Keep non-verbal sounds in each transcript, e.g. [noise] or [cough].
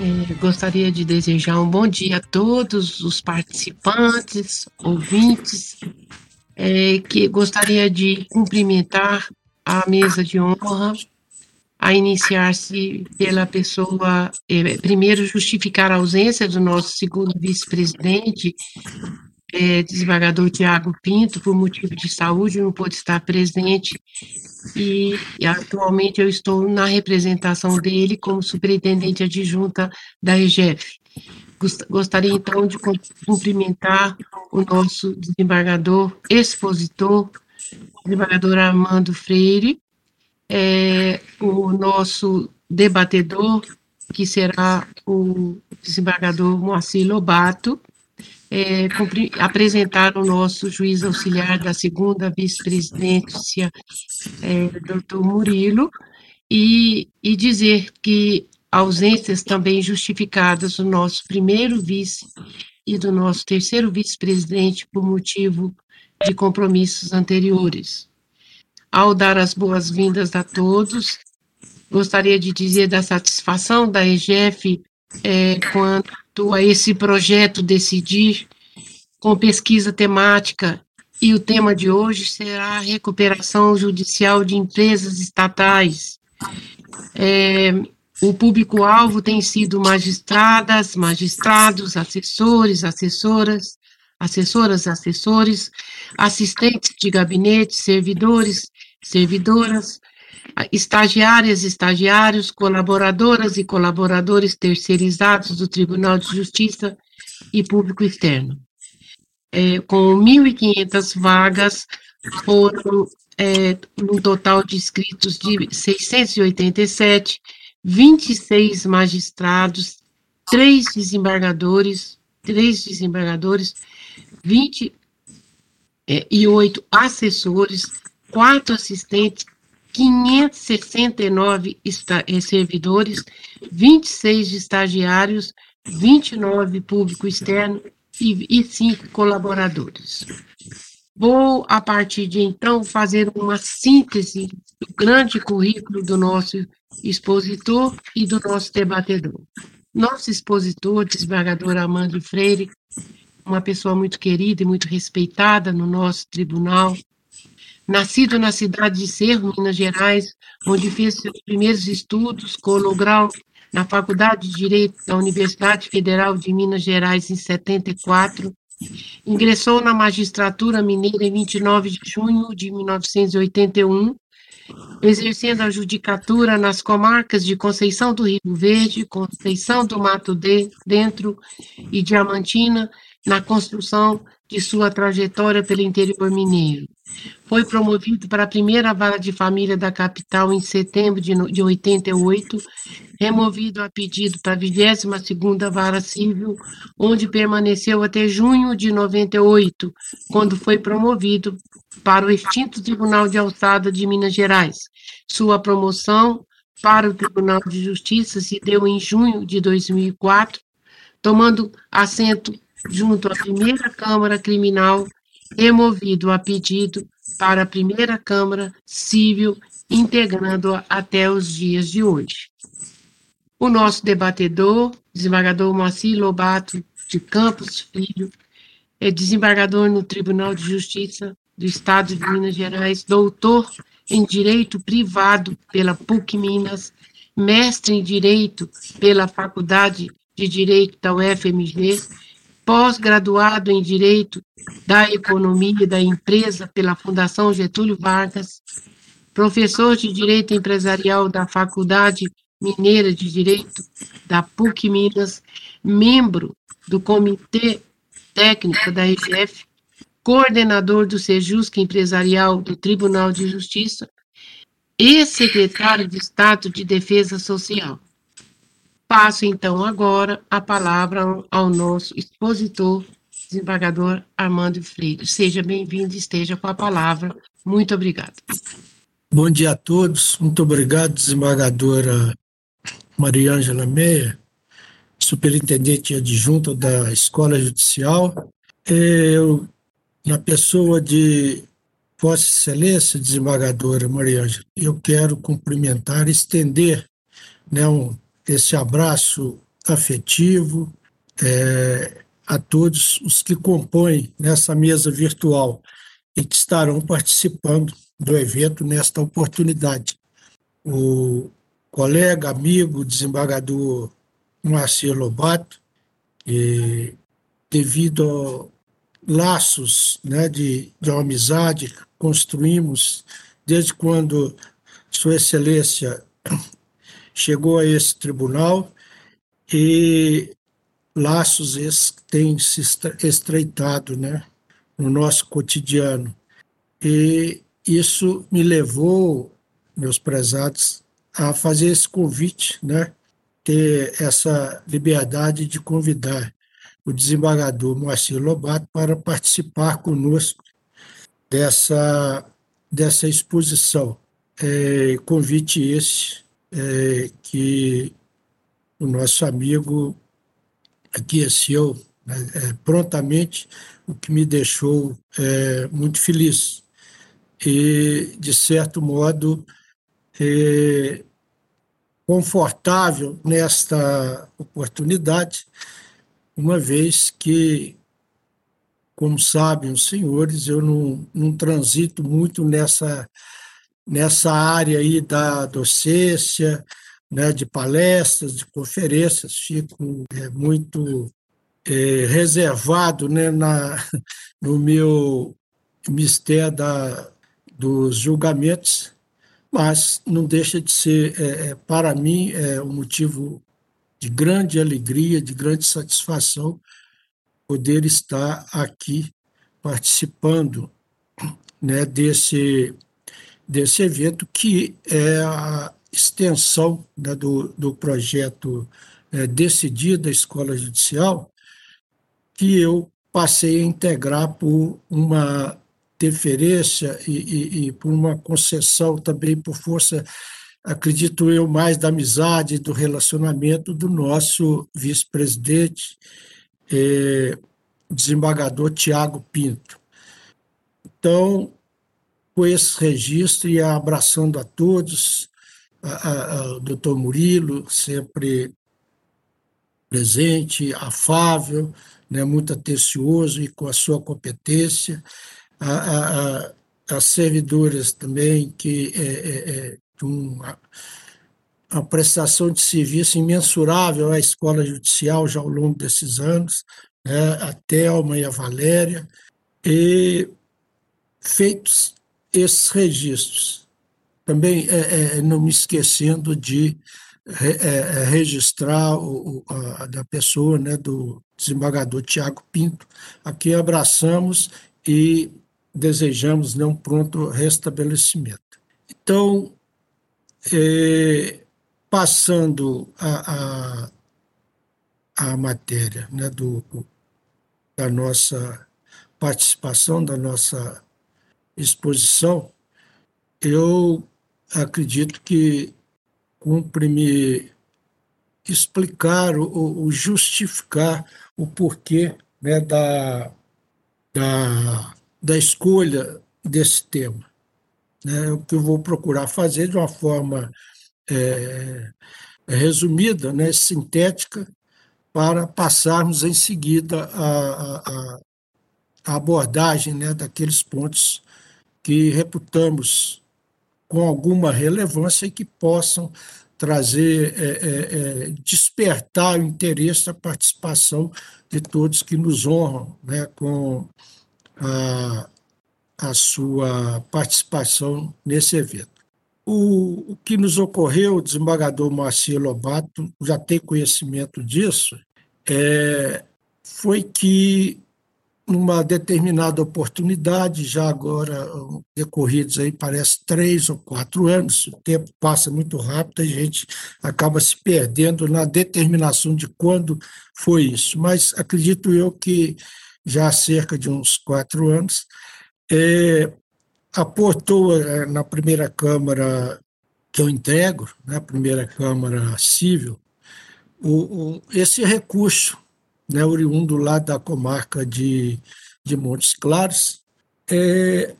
É, gostaria de desejar um bom dia a todos os participantes, ouvintes, é, que gostaria de cumprimentar a mesa de honra, a iniciar-se pela pessoa, é, primeiro justificar a ausência do nosso segundo vice-presidente, é, desembargador Tiago Pinto, por motivo de saúde, não pôde estar presente, e, e, atualmente eu estou na representação dele como superintendente adjunta da EGF. Gostaria então de cumprimentar o nosso desembargador expositor, desembargador Armando Freire, é, o nosso debatedor, que será o desembargador Moacir Lobato, é, apresentar o nosso juiz auxiliar da segunda vice-presidência, é, doutor Murilo, e, e dizer que ausências também justificadas do nosso primeiro vice e do nosso terceiro vice-presidente por motivo de compromissos anteriores. Ao dar as boas-vindas a todos, gostaria de dizer da satisfação da EGF é, a esse projeto Decidir, com pesquisa temática, e o tema de hoje será a recuperação judicial de empresas estatais. É, o público-alvo tem sido magistradas, magistrados, assessores, assessoras, assessoras, assessores, assistentes de gabinete, servidores, servidoras, estagiárias, estagiários, colaboradoras e colaboradores terceirizados do Tribunal de Justiça e Público Externo. É, com 1.500 vagas, foram é, um total de inscritos de 687, 26 magistrados, três desembargadores, três desembargadores, 28 é, assessores, quatro assistentes 569 eh, servidores, 26 estagiários, 29 público externo e, e 5 colaboradores. Vou, a partir de então, fazer uma síntese do grande currículo do nosso expositor e do nosso debatedor. Nosso expositor, desembargador Amando Freire, uma pessoa muito querida e muito respeitada no nosso tribunal, Nascido na cidade de Cerro, Minas Gerais, onde fez seus primeiros estudos, colou grau na Faculdade de Direito da Universidade Federal de Minas Gerais em 74, ingressou na magistratura mineira em 29 de junho de 1981, exercendo a judicatura nas comarcas de Conceição do Rio Verde, Conceição do Mato Dentro e Diamantina, na construção de sua trajetória pelo interior mineiro. Foi promovido para a primeira vara de família da capital em setembro de, de 88, removido a pedido para a 22ª Vara Civil, onde permaneceu até junho de 98, quando foi promovido para o extinto Tribunal de Alçada de Minas Gerais. Sua promoção para o Tribunal de Justiça se deu em junho de 2004, tomando assento junto à primeira Câmara Criminal removido a pedido para a primeira Câmara Civil, integrando-a até os dias de hoje. O nosso debatedor, desembargador Moacir Lobato de Campos Filho, é desembargador no Tribunal de Justiça do Estado de Minas Gerais, doutor em Direito Privado pela PUC Minas, mestre em Direito pela Faculdade de Direito da UFMG, pós-graduado em Direito da Economia e da Empresa pela Fundação Getúlio Vargas, professor de Direito Empresarial da Faculdade Mineira de Direito da PUC Minas, membro do Comitê Técnico da EGF, coordenador do Sejusc Empresarial do Tribunal de Justiça e secretário de Estado de Defesa Social. Passo então agora a palavra ao nosso expositor, desembargador Armando Freire. Seja bem-vindo esteja com a palavra. Muito obrigado. Bom dia a todos. Muito obrigado, desembargadora Mariângela Meia, superintendente adjunta da Escola Judicial. Eu, na pessoa de Vossa Excelência, desembargadora Mariângela, eu quero cumprimentar, estender né, um, esse abraço afetivo é, a todos os que compõem nessa mesa virtual e que estarão participando do evento nesta oportunidade. O colega, amigo, desembargador Moacir Lobato, devido a laços né, de, de amizade que construímos desde quando Sua Excelência chegou a esse tribunal e laços esses têm se estreitado né, no nosso cotidiano. E isso me levou, meus prezados, a fazer esse convite, né? ter essa liberdade de convidar o desembargador Moacir Lobato para participar conosco dessa, dessa exposição. É, convite esse é, que o nosso amigo aqueceu né, é, prontamente, o que me deixou é, muito feliz. E, de certo modo, é, confortável nesta oportunidade, uma vez que, como sabem os senhores, eu não, não transito muito nessa, nessa área aí da docência, né, de palestras, de conferências, fico é, muito é, reservado né, na, [laughs] no meu mistério da, dos julgamentos mas não deixa de ser, é, é, para mim, é um motivo de grande alegria, de grande satisfação poder estar aqui participando né, desse, desse evento, que é a extensão né, do, do projeto é, Decidir da Escola Judicial, que eu passei a integrar por uma deferência e, e, e, por uma concessão também por força, acredito eu, mais da amizade, do relacionamento do nosso vice-presidente, eh, desembargador Tiago Pinto. Então, com esse registro e abraçando a todos, a, a, a, o doutor Murilo, sempre presente, afável, né, muito atencioso e com a sua competência, as servidoras também, que é, é, é uma, uma prestação de serviço imensurável à escola judicial já ao longo desses anos, né, a Thelma e a Valéria, e feitos esses registros, também é, é, não me esquecendo de é, é, registrar o, a, da pessoa, né, do desembargador Tiago Pinto, a quem abraçamos e desejamos né, um pronto restabelecimento. Então, é, passando a, a, a matéria né, do, da nossa participação, da nossa exposição, eu acredito que cumpre me explicar ou, justificar o porquê né, da, da da escolha desse tema. Né? O que eu vou procurar fazer de uma forma é, resumida, né, sintética, para passarmos em seguida a, a, a abordagem né, daqueles pontos que reputamos com alguma relevância e que possam trazer, é, é, é, despertar o interesse, a participação de todos que nos honram né, com a, a sua participação nesse evento. O, o que nos ocorreu, o desembargador Marcelo Lobato já tem conhecimento disso, é, foi que numa determinada oportunidade, já agora decorridos aí parece três ou quatro anos, o tempo passa muito rápido, a gente acaba se perdendo na determinação de quando foi isso. Mas acredito eu que já há cerca de uns quatro anos, é, aportou é, na primeira Câmara que eu integro, na né, primeira Câmara Civil, o, o, esse recurso né, oriundo lá da comarca de, de Montes Claros, é,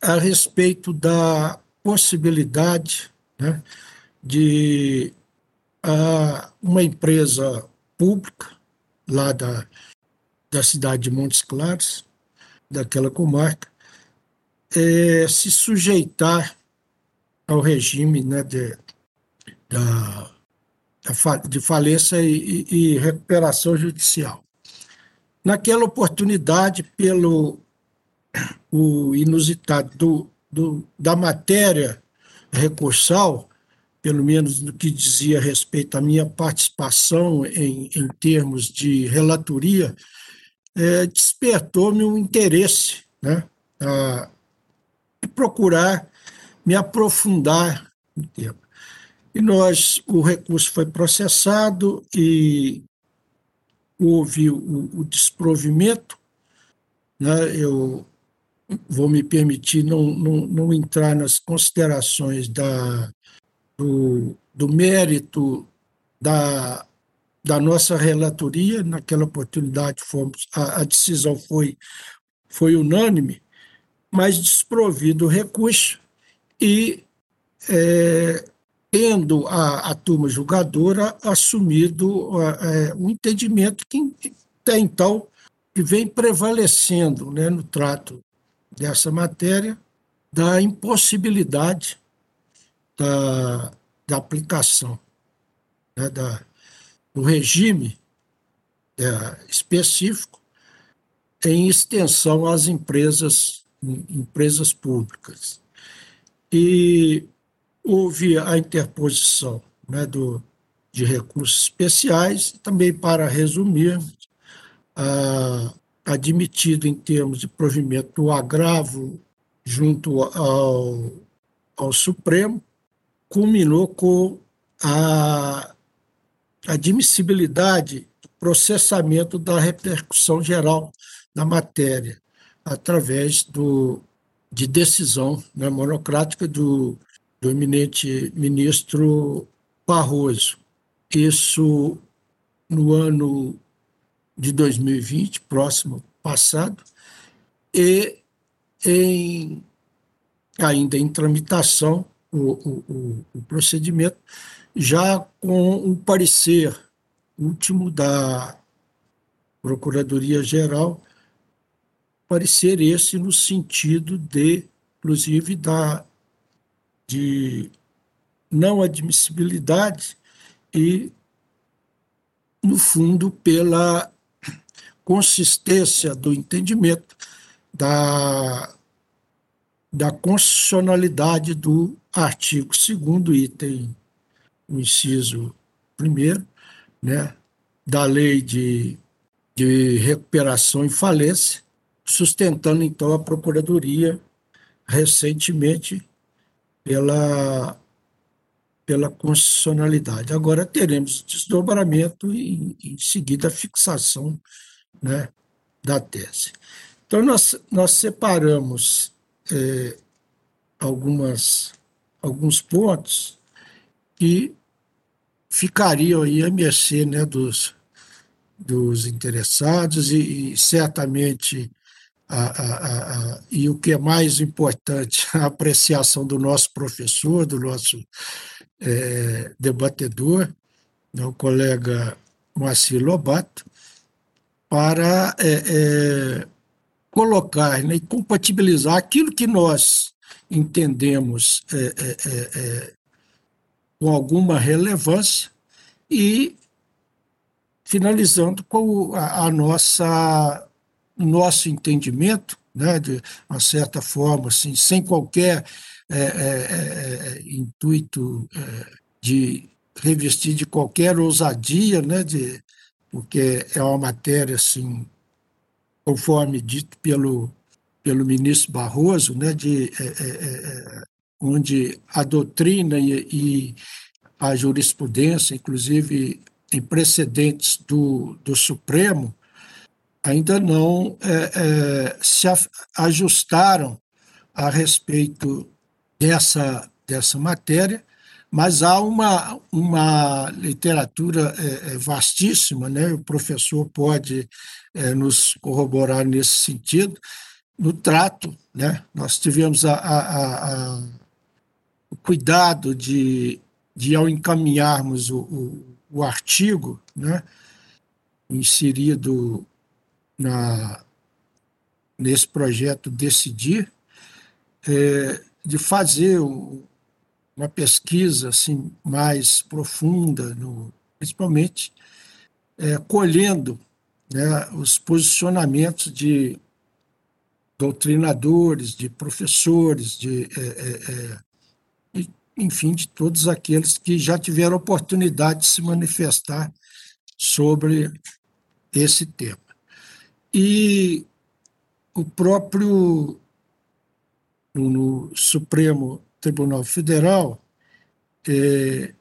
a respeito da possibilidade né, de a, uma empresa pública lá da, da cidade de Montes Claros, daquela comarca, é, se sujeitar ao regime né, de, da, de falência e, e, recuperação judicial. Naquela oportunidade, pelo [coughs] o inusitado do, do, da matéria recursal, pelo menos no que dizia respeito à minha participação em, em termos de relatoria, é, despertou-me um interesse né, a procurar me aprofundar no tema. E nós, o recurso foi processado e houve o, o desprovimento. Né? Eu vou me permitir não, não, não entrar nas considerações da, do, do mérito da, da nossa relatoria. Naquela oportunidade, fomos, a, a decisão foi, foi unânime, mas desprovido o recurso e é, tendo a, a turma julgadora assumido é, um entendimento que até então que vem prevalecendo né, no trato dessa matéria da impossibilidade da, da aplicação né, da, do regime é, específico em extensão às empresas, empresas públicas. E houve a interposição né, do, de recursos especiais, também para resumir, ah, admitido em termos de provimento o agravo junto ao, ao Supremo, culminou com a admissibilidade do processamento da repercussão geral da matéria, através do, de decisão né, monocrática do do eminente ministro Barroso. Isso no ano de 2020, próximo passado, e em, ainda em tramitação o, o, o procedimento, já com o parecer último da Procuradoria-Geral, parecer esse no sentido de, inclusive, da de não admissibilidade e, no fundo, pela consistência do entendimento da, da constitucionalidade do artigo 2 item, o inciso 1 né, da lei de, de recuperação e falência, sustentando, então, a Procuradoria recentemente pela, pela constitucionalidade. Agora teremos desdobramento e, em seguida, a fixação né, da tese. Então, nós, nós separamos é, algumas, alguns pontos que ficariam aí à mercê né, dos, dos interessados e, e certamente a, a, a, e o que é mais importante, [laughs] a apreciação do nosso professor, do nosso é, debatedor, né, o colega Moacir Lobato, para é, é, colocar né, e compatibilizar aquilo que nós entendemos é, é, é, com alguma relevância e finalizando com a, a nosso entendimento, né, de uma certa forma, assim, sem qualquer é, é, é, intuito de revestir de qualquer ousadia, né, de, porque é uma matéria assim, conforme dito pelo pelo ministro Barroso, né, de onde a doutrina e, e a jurisprudência, inclusive em precedentes do, do Supremo, ainda não é, é, se ajustaram a respeito dessa, dessa matéria, mas há uma, uma literatura é, é vastíssima, né? o professor pode é, nos corroborar nesse sentido, no trato. Né? Nós tivemos a, a, a, o cuidado de, de, ao encaminharmos o, o o artigo né, inserido na, nesse projeto Decidir, é, de fazer uma pesquisa assim, mais profunda, no, principalmente é, colhendo né, os posicionamentos de doutrinadores, de professores, de é, é, é enfim, de todos aqueles que já tiveram oportunidade de se manifestar sobre esse tema. E o próprio no Supremo Tribunal Federal, é,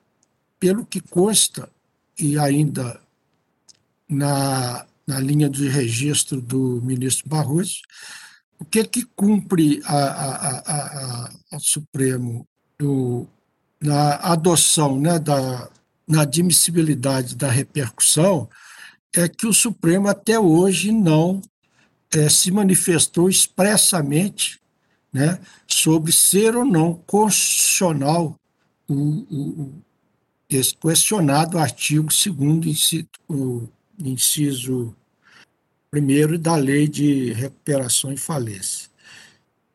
pelo que consta, e ainda na, na linha de registro do ministro Barroso, o que é que cumpre a, a, a, a, Supremo do, na adoção, né, da, na admissibilidade da repercussão, é que o Supremo até hoje não é, se manifestou expressamente né, sobre ser ou não constitucional o, o, esse questionado artigo 2 o inciso 1 da Lei de Recuperação e Falência.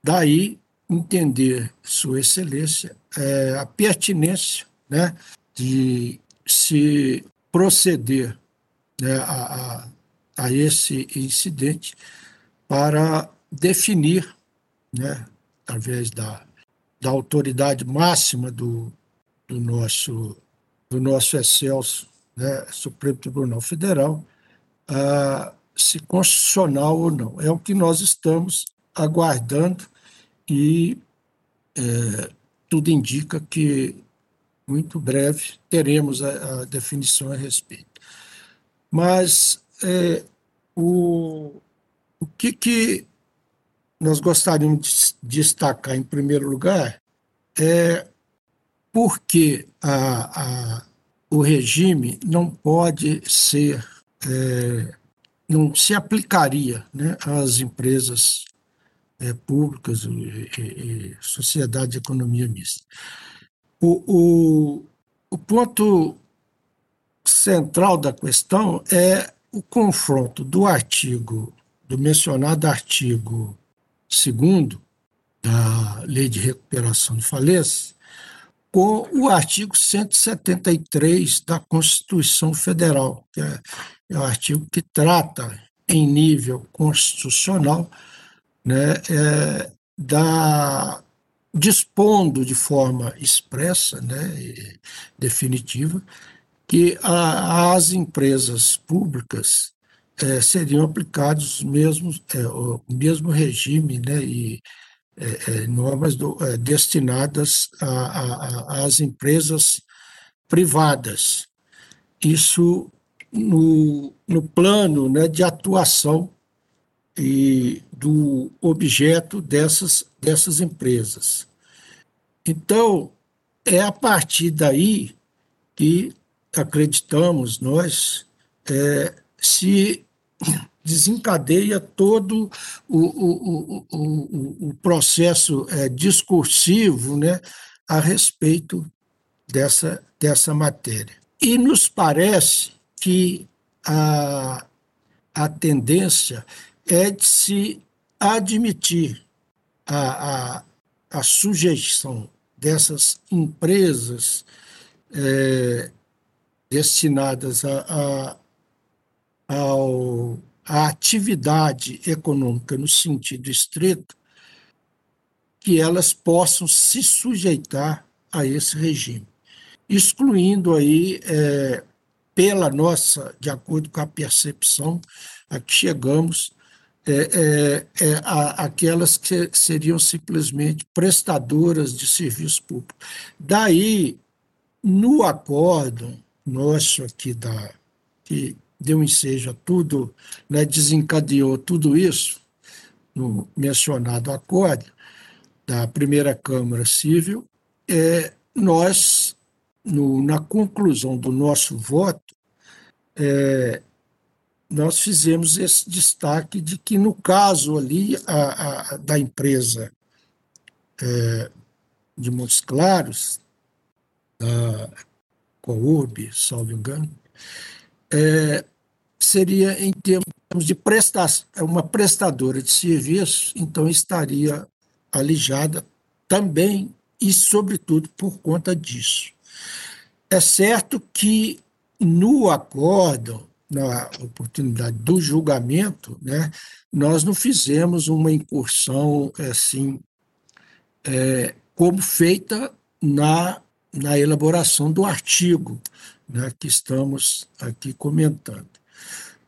Daí entender Sua Excelência é, a pertinência né, de se proceder né, a, a, a, esse incidente para definir, né, através da, da autoridade máxima do, do, nosso, do nosso excelso né, Supremo Tribunal Federal, se constitucional ou não. É o que nós estamos aguardando e é, tudo indica que muito breve teremos a, a definição a respeito. Mas é, o, o que, que nós gostaríamos de destacar em primeiro lugar é por que a, a, o regime não pode ser, é, não se aplicaria né, às empresas é, públicas e, e, e, sociedade de economia mista. O, o, o ponto central da questão é o confronto do artigo, do mencionado artigo 2 da Lei de Recuperação de Falência, com o artigo 173 da Constituição Federal, que é, é o artigo que trata, em nível constitucional, né, é, da, dispondo de forma expressa, né, definitiva, que as empresas públicas é, seriam aplicados os mesmos, é, o mesmo regime né, e é, normas do, destinadas às empresas privadas. Isso no, no plano né, de atuação e do objeto dessas, dessas empresas. Então, é a partir daí que acreditamos nós é, se desencadeia todo o, o, o, o processo é, discursivo né, a respeito dessa, dessa matéria. E nos parece que a, a tendência é de se admitir a, a, a sujeição dessas empresas é, destinadas a, a, a atividade econômica no sentido estrito, que elas possam se sujeitar a esse regime, excluindo aí, é, pela nossa, de acordo com a percepção a que chegamos, é, é, é a, aquelas que seriam simplesmente prestadoras de serviço público. Daí, no acordo nosso aqui da que deu ensejo a tudo, né, desencadeou tudo isso no mencionado acordo da primeira Câmara Civil, é, nós, no, na conclusão do nosso voto, é, nós fizemos esse destaque de que, no caso ali a, a da empresa é, de Montes Claros, da Courb, salvo engano, é, seria em termos de prestação, é uma prestadora de serviço, então estaria alijada também e, sobretudo, por conta disso. É certo que no acordo, na oportunidade do julgamento, né, nós não fizemos uma incursão assim, é, como feita na, na elaboração do artigo né, que estamos aqui comentando.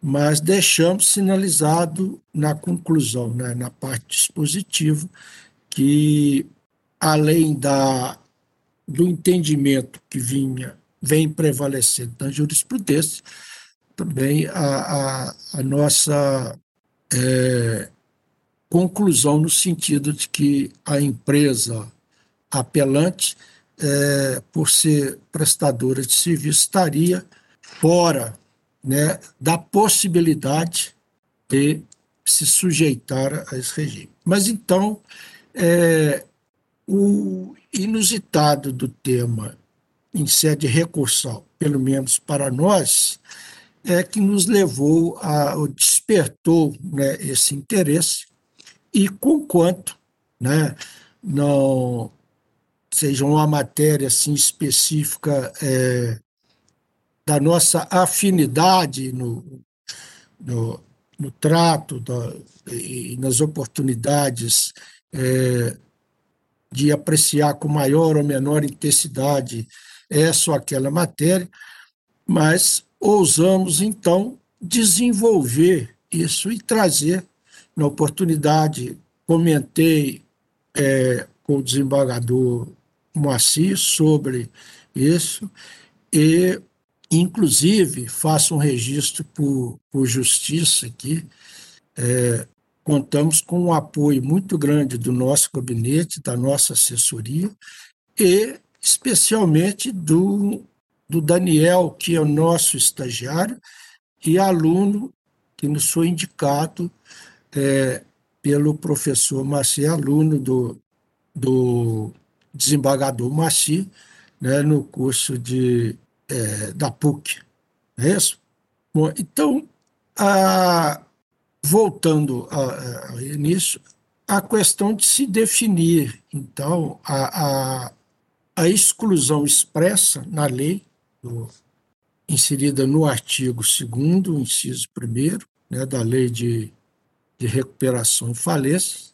Mas deixamos sinalizado na conclusão, né, na parte dispositiva, que além da, do entendimento que vinha vem prevalecendo na jurisprudência, também a, a, a nossa é, conclusão no sentido de que a empresa apelante, é, por ser prestadora de serviço, estaria fora né, da possibilidade de se sujeitar a esse regime. Mas então, é, o inusitado do tema em sede recursal, pelo menos para nós, é que nos levou a despertou né, esse interesse e conquanto né, não seja uma matéria assim específica é, da nossa afinidade no, no, no trato da, e nas oportunidades é, de apreciar com maior ou menor intensidade essa ou aquela matéria, mas ousamos, então, desenvolver isso e trazer, na oportunidade, comentei é, com o desembargador Moacir sobre isso, e, inclusive, faço um registro por, por justiça aqui, é, contamos com um apoio muito grande do nosso gabinete, da nossa assessoria e especialmente do, do Daniel, que é o nosso estagiário e aluno que nos foi indicado é, pelo professor Maci, aluno do, do desembargador Maci, né, no curso de, é, da PUC. é isso? Bom, então, a, voltando a, a início, a questão de se definir, então, a, a, a exclusão expressa na lei, do, inserida no artigo 2, inciso 1, né, da lei de, de recuperação e falência,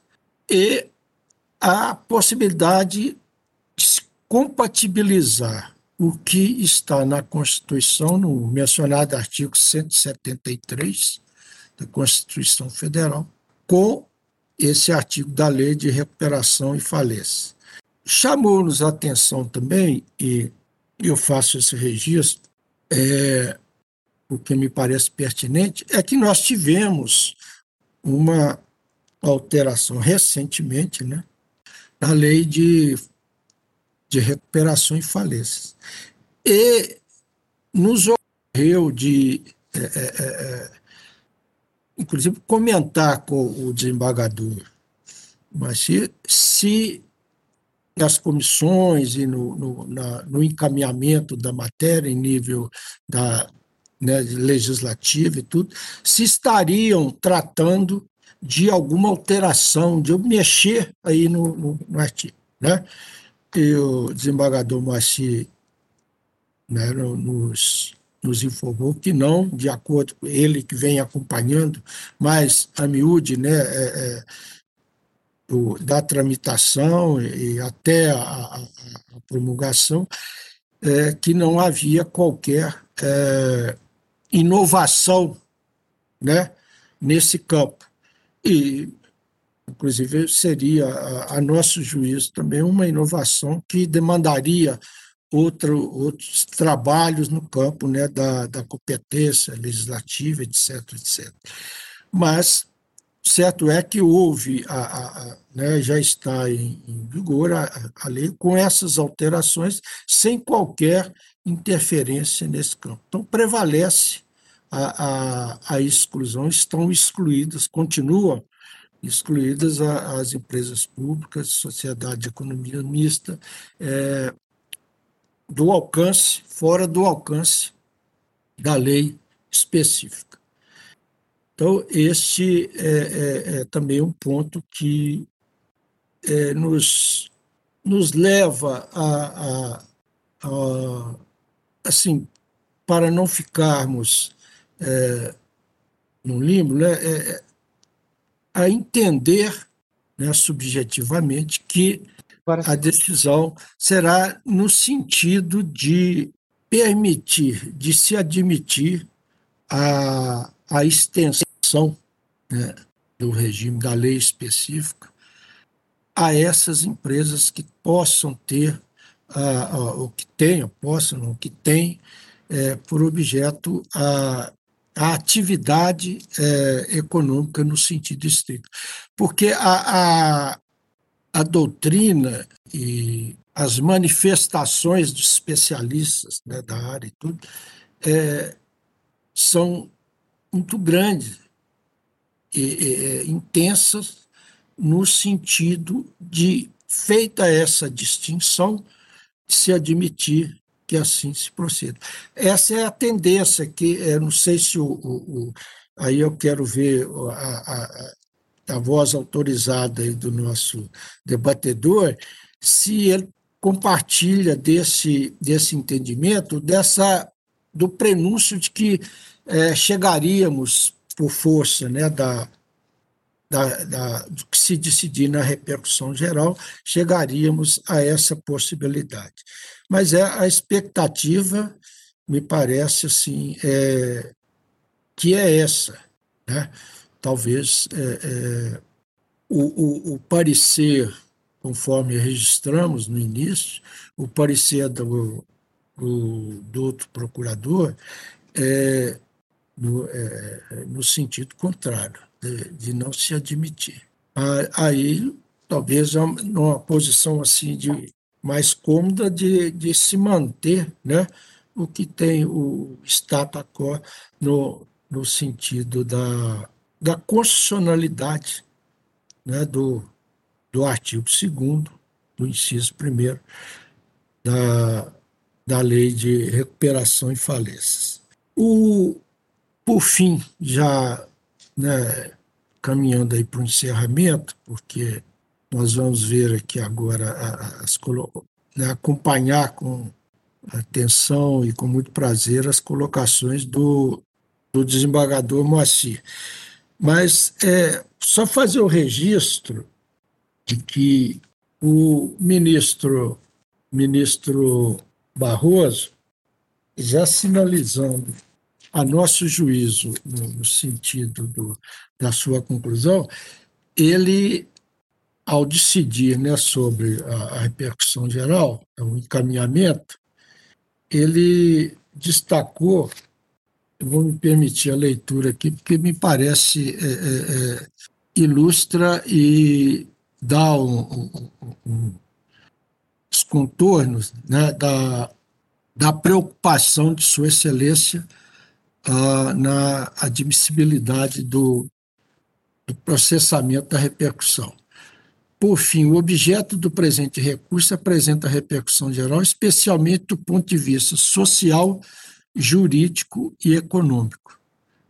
e a possibilidade compatibilizar o que está na Constituição, no mencionado artigo 173, da Constituição Federal, com esse artigo da Lei de Recuperação e Falência. Chamou-nos a atenção também, e eu faço esse registro, é, o que me parece pertinente, é que nós tivemos uma alteração recentemente né, na lei de, de recuperação e falências. E nos ocorreu de é, é, é inclusive, comentar com o desembargador mas se, se nas comissões e no, no, na, no, encaminhamento da matéria em nível da né, legislativa e tudo, se estariam tratando de alguma alteração, de eu mexer aí no, no, no artigo. Né? E o desembargador Moacir né, nos, nos informou que não, de acordo com ele que vem acompanhando, mas a miúde né, é, é, da tramitação e até a, a, a promulgação, é, que não havia qualquer é, inovação né, nesse campo. E, inclusive, seria, a, a nosso juízo, também uma inovação que demandaria outro, outros trabalhos no campo né, da, da competência legislativa, etc, etc. Mas certo é que houve, a, a, né, já está em, em vigor a, a, lei com essas alterações, sem qualquer interferência nesse campo. Então, prevalece a, a, exclusão, estão excluídas, continuam excluídas as empresas públicas, sociedade de economia mista, é, do alcance, fora do alcance da lei específica. Então, este é, é, é também um ponto que é, nos, nos leva a, a, a, assim, para não ficarmos é, no limbo, né, é, é, a entender né, subjetivamente que a decisão será no sentido de permitir, de se admitir a, a extensão né, do regime da lei específica a essas empresas que possam ter, uh, uh, o que tenham, possam, o que têm é, por objeto a, a atividade é, econômica no sentido estrito. Porque a, a, a doutrina e as manifestações dos especialistas né, da área e tudo é, são muito grandes e, e intensas no sentido de, feita essa distinção, se admitir que assim se proceda. Essa é a tendência que, eu não sei se o, o, o aí eu quero ver a, a, a voz autorizada do nosso debatedor, se ele compartilha desse, desse entendimento, dessa do prenúncio de que é, chegaríamos por força né, da, da, da, do que se decidir na repercussão geral, chegaríamos a essa possibilidade. Mas é a expectativa, me parece assim, é, que é essa, né? talvez é, é, o, o, o, parecer, conforme registramos no início, o parecer do, do, do outro procurador é no, é, no sentido contrário, de, de, não se admitir. Aí, talvez, numa posição assim de mais cômoda de, de se manter né, o que tem o status quo no, no sentido da da constitucionalidade né, do, do artigo 2 do inciso 1 da, da Lei de Recuperação e Falências. O, por fim, já né, caminhando aí para o encerramento, porque nós vamos ver aqui agora as, né, acompanhar com atenção e com muito prazer as colocações do, do desembargador Moacir. Mas é só fazer o registro de que o ministro, ministro Barroso, já sinalizando a nosso juízo, no, no sentido do, da sua conclusão, ele, ao decidir né, sobre a, a repercussão geral, o encaminhamento, ele destacou vou me permitir a leitura aqui, porque me parece é, é, é ilustra e dá um, um, um, os contornos né, da, da preocupação de Sua Excelência na admissibilidade do, do processamento da repercussão. Por fim, o objeto do presente recurso apresenta repercussão geral, especialmente do ponto de vista social jurídico e econômico.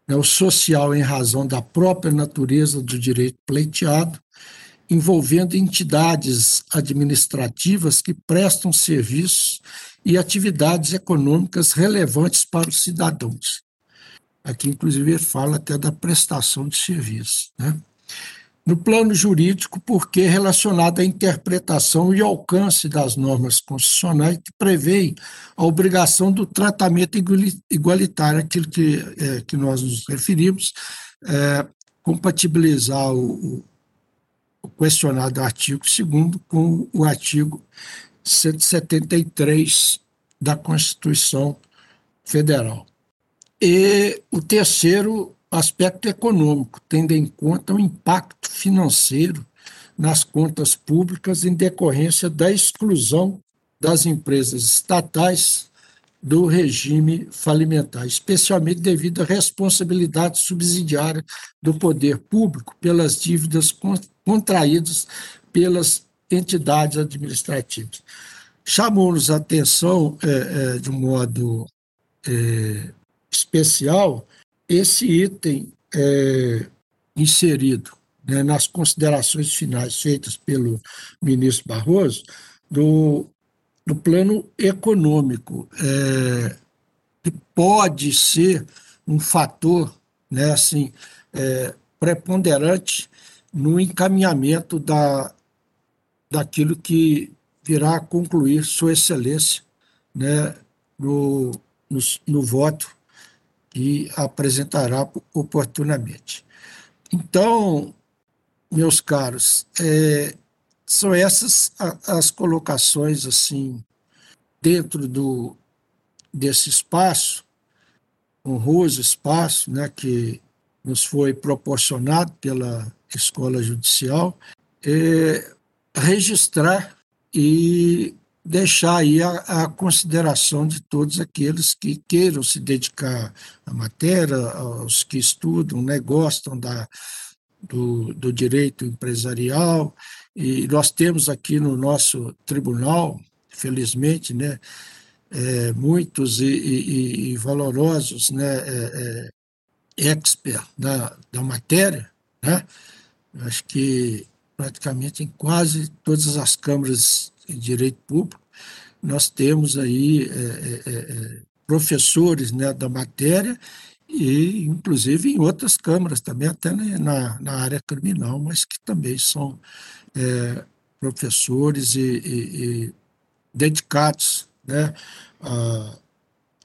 É o social em razão da própria natureza do direito pleiteado envolvendo entidades administrativas que prestam serviços e atividades econômicas relevantes para os cidadãos. Aqui, inclusive, ele fala até da prestação de serviços. Né? No plano jurídico, porque é relacionado à interpretação e alcance das normas constitucionais que prevê a obrigação do tratamento igualitário, aquilo que, é, que nós nos referimos, é, compatibilizar o, o questionado artigo 2 com o artigo 173 da Constituição Federal. E o terceiro aspecto econômico, tendo em conta o impacto financeiro nas contas públicas em decorrência da exclusão das empresas estatais do regime falimentar, especialmente devido à responsabilidade subsidiária do poder público pelas dívidas contraídas pelas entidades administrativas. Chamou-nos a atenção, é, é, de um modo é, especial, esse item é, inserido né, nas considerações finais feitas pelo ministro Barroso, do no plano econômico, é, que pode ser um fator né, assim, é, preponderante no encaminhamento da, daquilo que virá a concluir Sua Excelência né, no, no, no voto que apresentará oportunamente. Então, meus caros, é, são essas as colocações assim dentro do desse espaço honroso espaço né que nos foi proporcionado pela escola judicial é, registrar e deixar aí a, a, consideração de todos aqueles que queiram se dedicar à matéria, aos que estudam, né, gostam da, do, do direito empresarial e nós temos aqui no nosso tribunal, felizmente, né, é, muitos e, e, e, valorosos né, é, é, experts da, da matéria, né? acho que praticamente em quase todas as câmaras de direito público, nós temos aí é, é, é, professores né, da matéria e inclusive em outras câmaras também, até na, na área criminal, mas que também são é, professores e, e, e, dedicados né, a,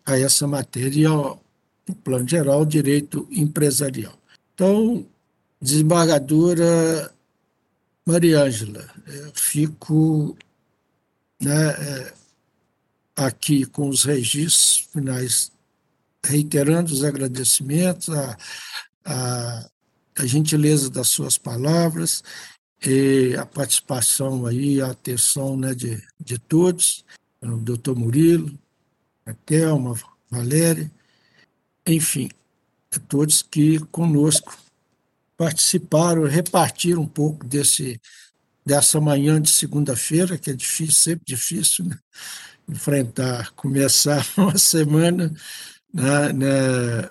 a essa matéria e ao, no plano geral, direito empresarial. Então, desembargadora Maria Ângela, eu fico né, é, aqui com os registros finais, reiterando os agradecimentos, a, a, a gentileza das suas palavras e a participação aí, a atenção né, de, de todos, o doutor Murilo, a Thelma, Valéria, enfim, a todos que conosco participaram, repartiram um pouco desse, dessa manhã de segunda-feira, que é difícil, sempre difícil, né? enfrentar, começar [laughs] uma semana né, né,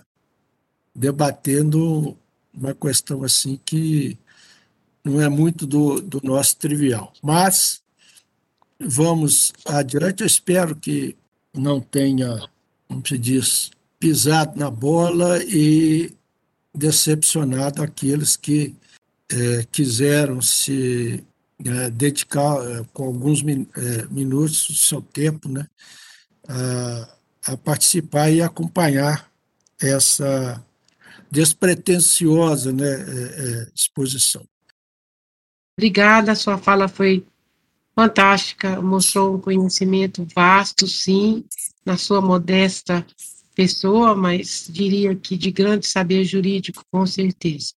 debatendo uma questão assim que não é muito do, do nosso trivial. Mas vamos adiante. Eu espero que não tenha, como se diz, pisado na bola e decepcionado aqueles que é, quiseram se é, dedicar é, com alguns min, é, minutos do seu tempo né, a, a participar e acompanhar essa despretensiosa né, é, é, exposição. Obrigada, sua fala foi fantástica, mostrou um conhecimento vasto, sim, na sua modesta pessoa, mas diria que de grande saber jurídico, com certeza.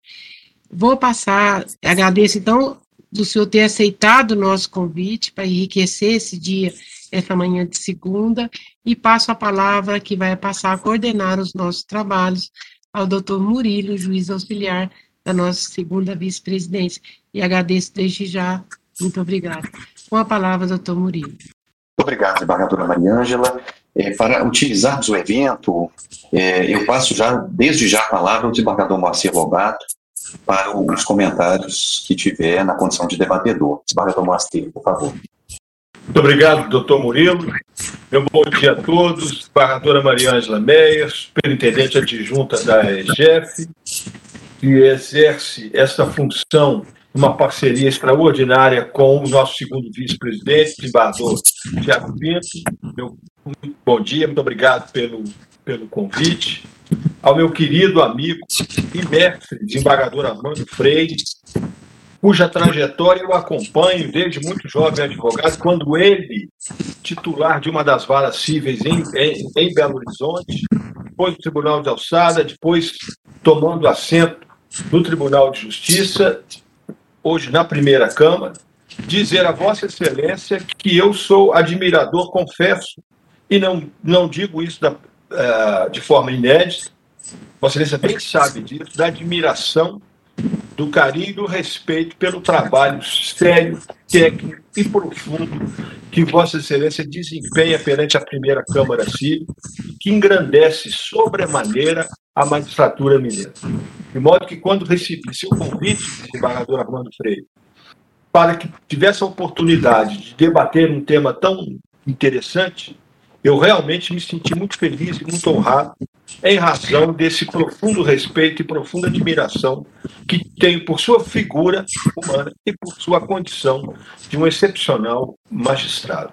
Vou passar, agradeço então do senhor ter aceitado o nosso convite para enriquecer esse dia, essa manhã de segunda, e passo a palavra que vai passar a coordenar os nossos trabalhos ao doutor Murilo, juiz auxiliar da nossa segunda vice-presidência. E agradeço desde já. Muito obrigada. Com a palavra, doutor Murilo. Obrigado, desembargadora Mariângela. É, para utilizarmos o evento, é, eu passo já, desde já, a palavra ao desembargador Marcelo Lobato, para os comentários que tiver na condição de debatedor. Desembargador Moasteiro, por favor. Muito obrigado, doutor Murilo. Meu bom dia a todos. Desembargadora Maria Ângela Meyer, superintendente adjunta da EGF, que exerce essa função uma parceria extraordinária com o nosso segundo vice-presidente, desembargador Tiago Pinto. Meu bom dia, muito obrigado pelo, pelo convite. Ao meu querido amigo e mestre, desembargador Armando Freire, cuja trajetória eu acompanho desde muito jovem advogado, quando ele, titular de uma das varas cíveis em, em, em Belo Horizonte, depois do Tribunal de Alçada, depois tomando assento no Tribunal de Justiça, hoje na primeira Câmara, dizer a Vossa Excelência que eu sou admirador, confesso, e não, não digo isso da, uh, de forma inédita, Vossa Excelência bem sabe disso, da admiração, do carinho e do respeito pelo trabalho sério, técnico e profundo que Vossa Excelência desempenha perante a primeira Câmara Civil, que engrandece sobremaneira a magistratura mineira. De modo que, quando recebi seu convite, desembargador Armando Freire, para que tivesse a oportunidade de debater um tema tão interessante, eu realmente me senti muito feliz e muito honrado em razão desse profundo respeito e profunda admiração que tenho por sua figura humana e por sua condição de um excepcional magistrado.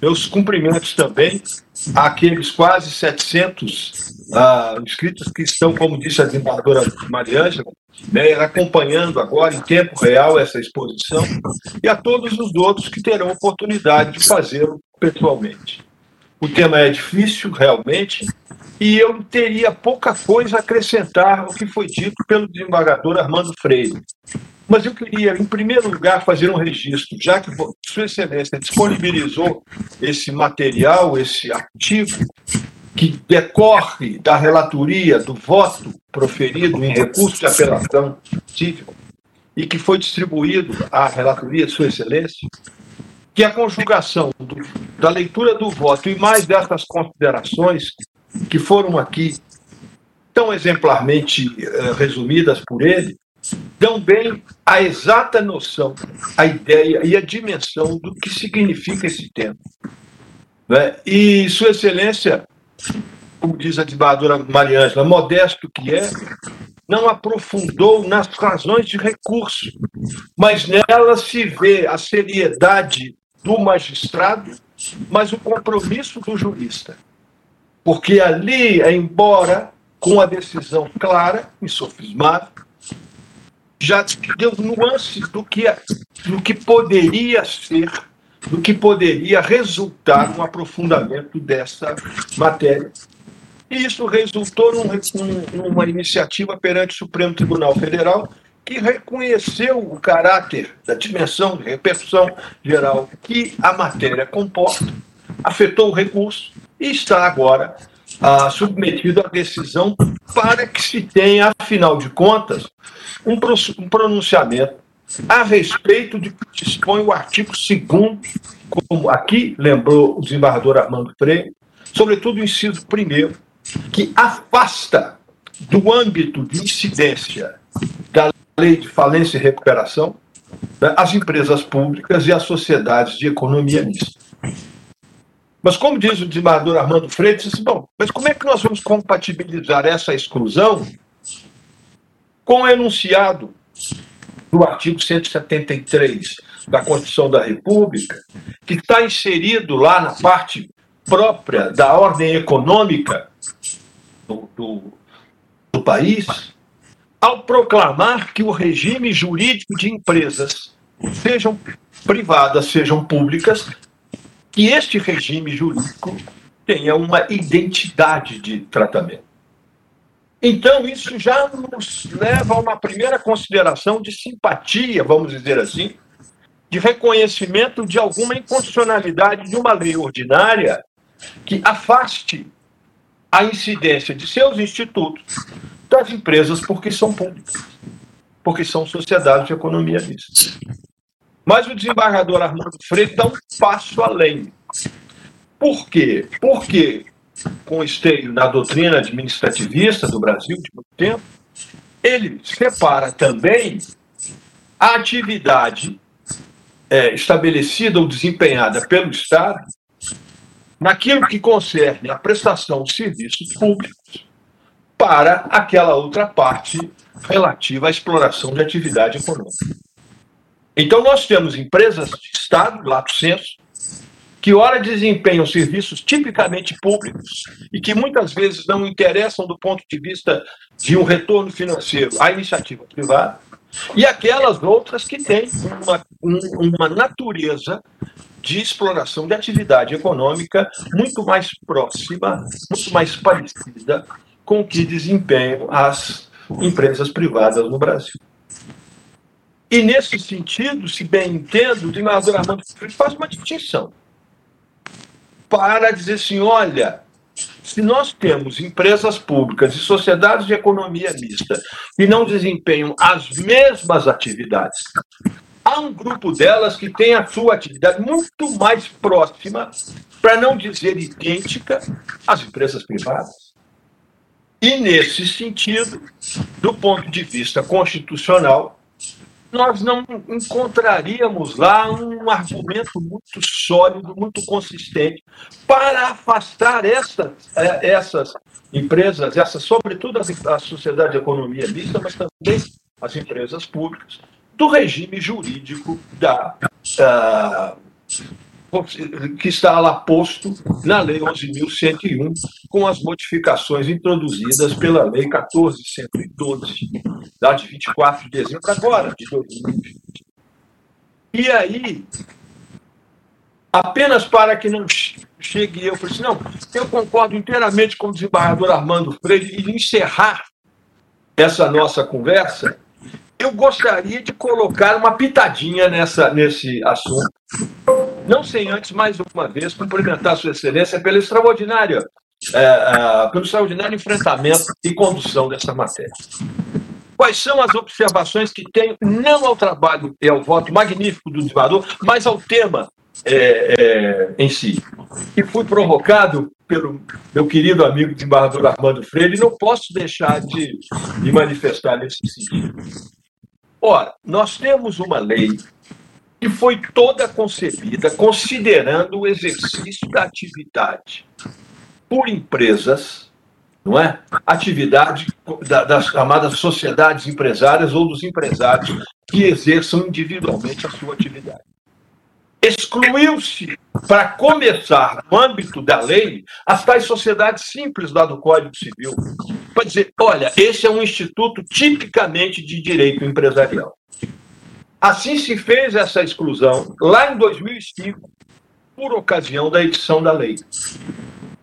Meus cumprimentos também àqueles quase 700 ah, inscritos que estão, como disse a desembargadora Mariângela, né, acompanhando agora em tempo real essa exposição, e a todos os outros que terão oportunidade de fazê-lo pessoalmente. O tema é difícil, realmente, e eu teria pouca coisa a acrescentar ao que foi dito pelo desembargador Armando Freire. Mas eu queria, em primeiro lugar, fazer um registro, já que Sua Excelência disponibilizou esse material, esse artigo, que decorre da relatoria do voto proferido em recurso de apelação civil e que foi distribuído à relatoria Sua Excelência, que a conjugação do, da leitura do voto e mais dessas considerações que foram aqui tão exemplarmente uh, resumidas por ele, dão bem a exata noção, a ideia e a dimensão do que significa esse tema. Né? E Sua Excelência, como diz a desembargadora Mariângela, modesto que é, não aprofundou nas razões de recurso, mas nela se vê a seriedade do magistrado, mas o compromisso do jurista. Porque ali, embora com a decisão clara, insofismável, já deu nuances do que, do que poderia ser, do que poderia resultar no aprofundamento dessa matéria. E isso resultou num, numa iniciativa perante o Supremo Tribunal Federal, que reconheceu o caráter da dimensão de repercussão geral que a matéria comporta, afetou o recurso e está agora ah, submetido à decisão para que se tenha, afinal de contas, um, pronunciamento a respeito de que dispõe o artigo 2 como aqui lembrou o desembargador Armando Freire, sobretudo o inciso 1 que afasta do âmbito de incidência da lei de falência e recuperação né, as empresas públicas e as sociedades de economia mista. Mas como diz o desembargador Armando Freitas, bom, mas como é que nós vamos compatibilizar essa exclusão com o enunciado do artigo 173 da Constituição da República, que está inserido lá na parte própria da ordem econômica do, do, do país, ao proclamar que o regime jurídico de empresas, sejam privadas, sejam públicas, que este regime jurídico tenha uma identidade de tratamento. Então, isso já nos leva a uma primeira consideração de simpatia, vamos dizer assim, de reconhecimento de alguma inconstitucionalidade de uma lei ordinária que afaste a incidência de seus institutos das empresas porque são públicas, porque são sociedades de economia mista. Mas o desembargador Armando Freire dá um passo além. Por quê? Porque, com esteio na doutrina administrativista do Brasil de muito tempo, ele separa também a atividade é, estabelecida ou desempenhada pelo Estado naquilo que concerne a prestação de serviços públicos para aquela outra parte relativa à exploração de atividade econômica. Então, nós temos empresas de Estado, lato senso, que ora desempenham serviços tipicamente públicos e que muitas vezes não interessam do ponto de vista de um retorno financeiro à iniciativa privada, e aquelas outras que têm uma, uma natureza de exploração de atividade econômica muito mais próxima, muito mais parecida com o que desempenham as empresas privadas no Brasil. E nesse sentido, se bem entendo, o desembargador faz uma distinção para dizer assim: olha, se nós temos empresas públicas e sociedades de economia mista que não desempenham as mesmas atividades, há um grupo delas que tem a sua atividade muito mais próxima, para não dizer idêntica, às empresas privadas. E, nesse sentido, do ponto de vista constitucional, nós não encontraríamos lá um argumento muito sólido, muito consistente para afastar essa, é, essas empresas, essas, sobretudo a sociedade de economia mista, mas também as empresas públicas, do regime jurídico da, que está lá posto na Lei 11.101, com as modificações introduzidas pela Lei 14.112, da de 24 de dezembro agora, de 2020. E aí, apenas para que não chegue eu, falei assim, não, eu concordo inteiramente com o desembargador Armando Freire e encerrar essa nossa conversa, eu gostaria de colocar uma pitadinha nessa, nesse assunto não sem antes, mais uma vez, cumprimentar Sua Excelência pela extraordinária, é, é, pelo extraordinário enfrentamento e condução dessa matéria. Quais são as observações que tenho, não ao trabalho e ao voto magnífico do desembargador, mas ao tema é, é, em si. E fui provocado pelo meu querido amigo desembargador Armando Freire, e não posso deixar de, de manifestar nesse sentido. Ora, nós temos uma lei que foi toda concebida considerando o exercício da atividade por empresas, não é? Atividade das chamadas sociedades empresárias ou dos empresários que exerçam individualmente a sua atividade. Excluiu-se, para começar, no âmbito da lei, as tais sociedades simples lá do Código Civil. Para dizer, olha, esse é um instituto tipicamente de direito empresarial. Assim se fez essa exclusão lá em 2005, por ocasião da edição da lei.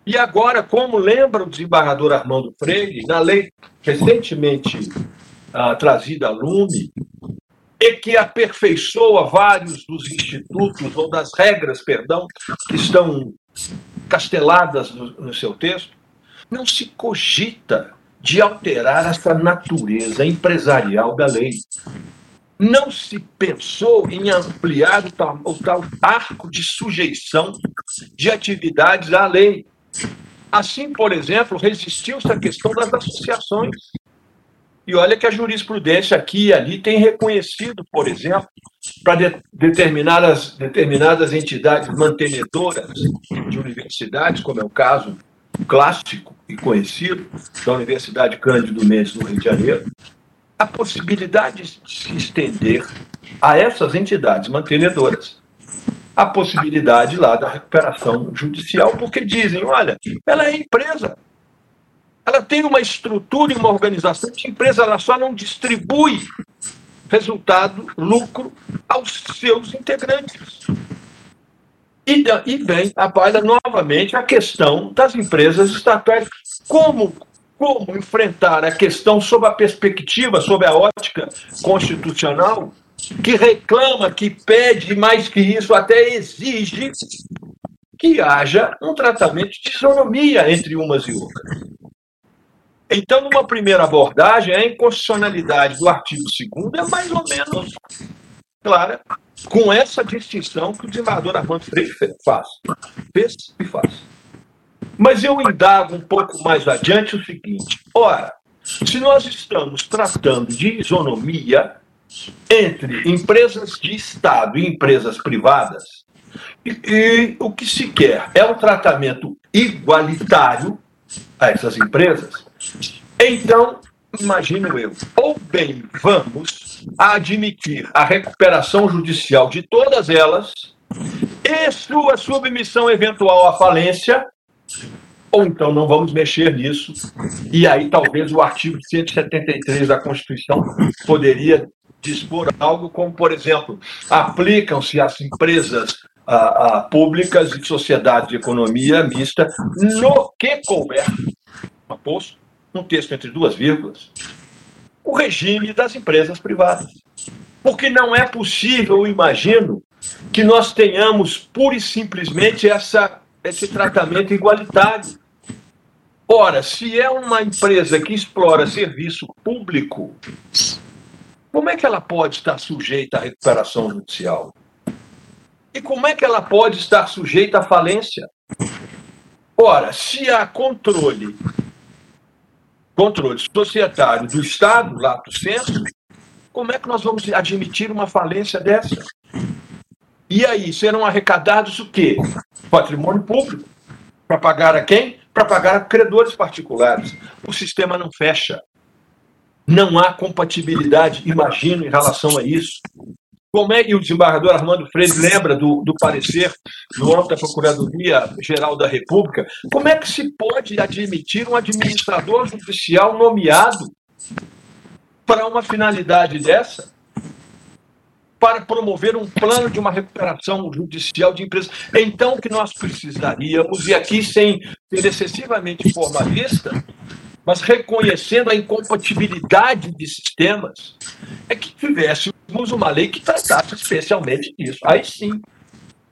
E agora, como lembra o desembargador Armando Freire, na lei recentemente ah, trazida a lume, e que aperfeiçoa vários dos institutos, ou das regras, perdão, que estão casteladas no, no seu texto, não se cogita de alterar essa natureza empresarial da lei não se pensou em ampliar o tal, o tal arco de sujeição de atividades à lei. Assim, por exemplo, resistiu-se à questão das associações. E olha que a jurisprudência aqui e ali tem reconhecido, por exemplo, para de, determinadas, determinadas entidades mantenedoras de universidades, como é o caso clássico e conhecido da Universidade Cândido Mendes, no Rio de Janeiro, a possibilidade de se estender a essas entidades mantenedoras a possibilidade lá da recuperação judicial, porque dizem, olha, ela é empresa. Ela tem uma estrutura e uma organização de empresa, ela só não distribui resultado, lucro aos seus integrantes. E, e vem, apaga novamente a questão das empresas estatais. Como como enfrentar a questão sob a perspectiva, sob a ótica constitucional, que reclama, que pede, mais que isso, até exige que haja um tratamento de isonomia entre umas e outras. Então, numa primeira abordagem, a inconstitucionalidade do artigo 2 é mais ou menos clara, com essa distinção que o desembargador Armando Freire faz, fez e faz. Mas eu indago um pouco mais adiante o seguinte: ora, Se nós estamos tratando de isonomia entre empresas de Estado e empresas privadas, e, e o que se quer é um tratamento igualitário a essas empresas, então, imagino eu, ou bem vamos admitir a recuperação judicial de todas elas e sua submissão eventual à falência, ou então não vamos mexer nisso. E aí talvez o artigo 173 da Constituição poderia dispor algo como, por exemplo, aplicam-se às empresas ah, ah, públicas e sociedade de economia mista no que couber, um texto entre duas vírgulas, o regime das empresas privadas. Porque não é possível, eu imagino, que nós tenhamos pura e simplesmente essa, esse tratamento igualitário. Ora, se é uma empresa que explora serviço público, como é que ela pode estar sujeita à recuperação judicial? E como é que ela pode estar sujeita à falência? Ora, se há controle, controle societário do Estado, lá do centro, como é que nós vamos admitir uma falência dessa? E aí, serão arrecadados o quê? Patrimônio público. Para pagar a quem? Para pagar a credores particulares. O sistema não fecha. Não há compatibilidade, imagino, em relação a isso. Como é que o desembargador Armando Freire lembra do, do parecer do âmbito da Procuradoria-Geral da República? Como é que se pode admitir um administrador judicial nomeado para uma finalidade dessa? para promover um plano de uma recuperação judicial de empresas. Então, o que nós precisaríamos, e aqui sem ser excessivamente formalista, mas reconhecendo a incompatibilidade de sistemas, é que tivéssemos uma lei que tratasse especialmente disso. Aí sim.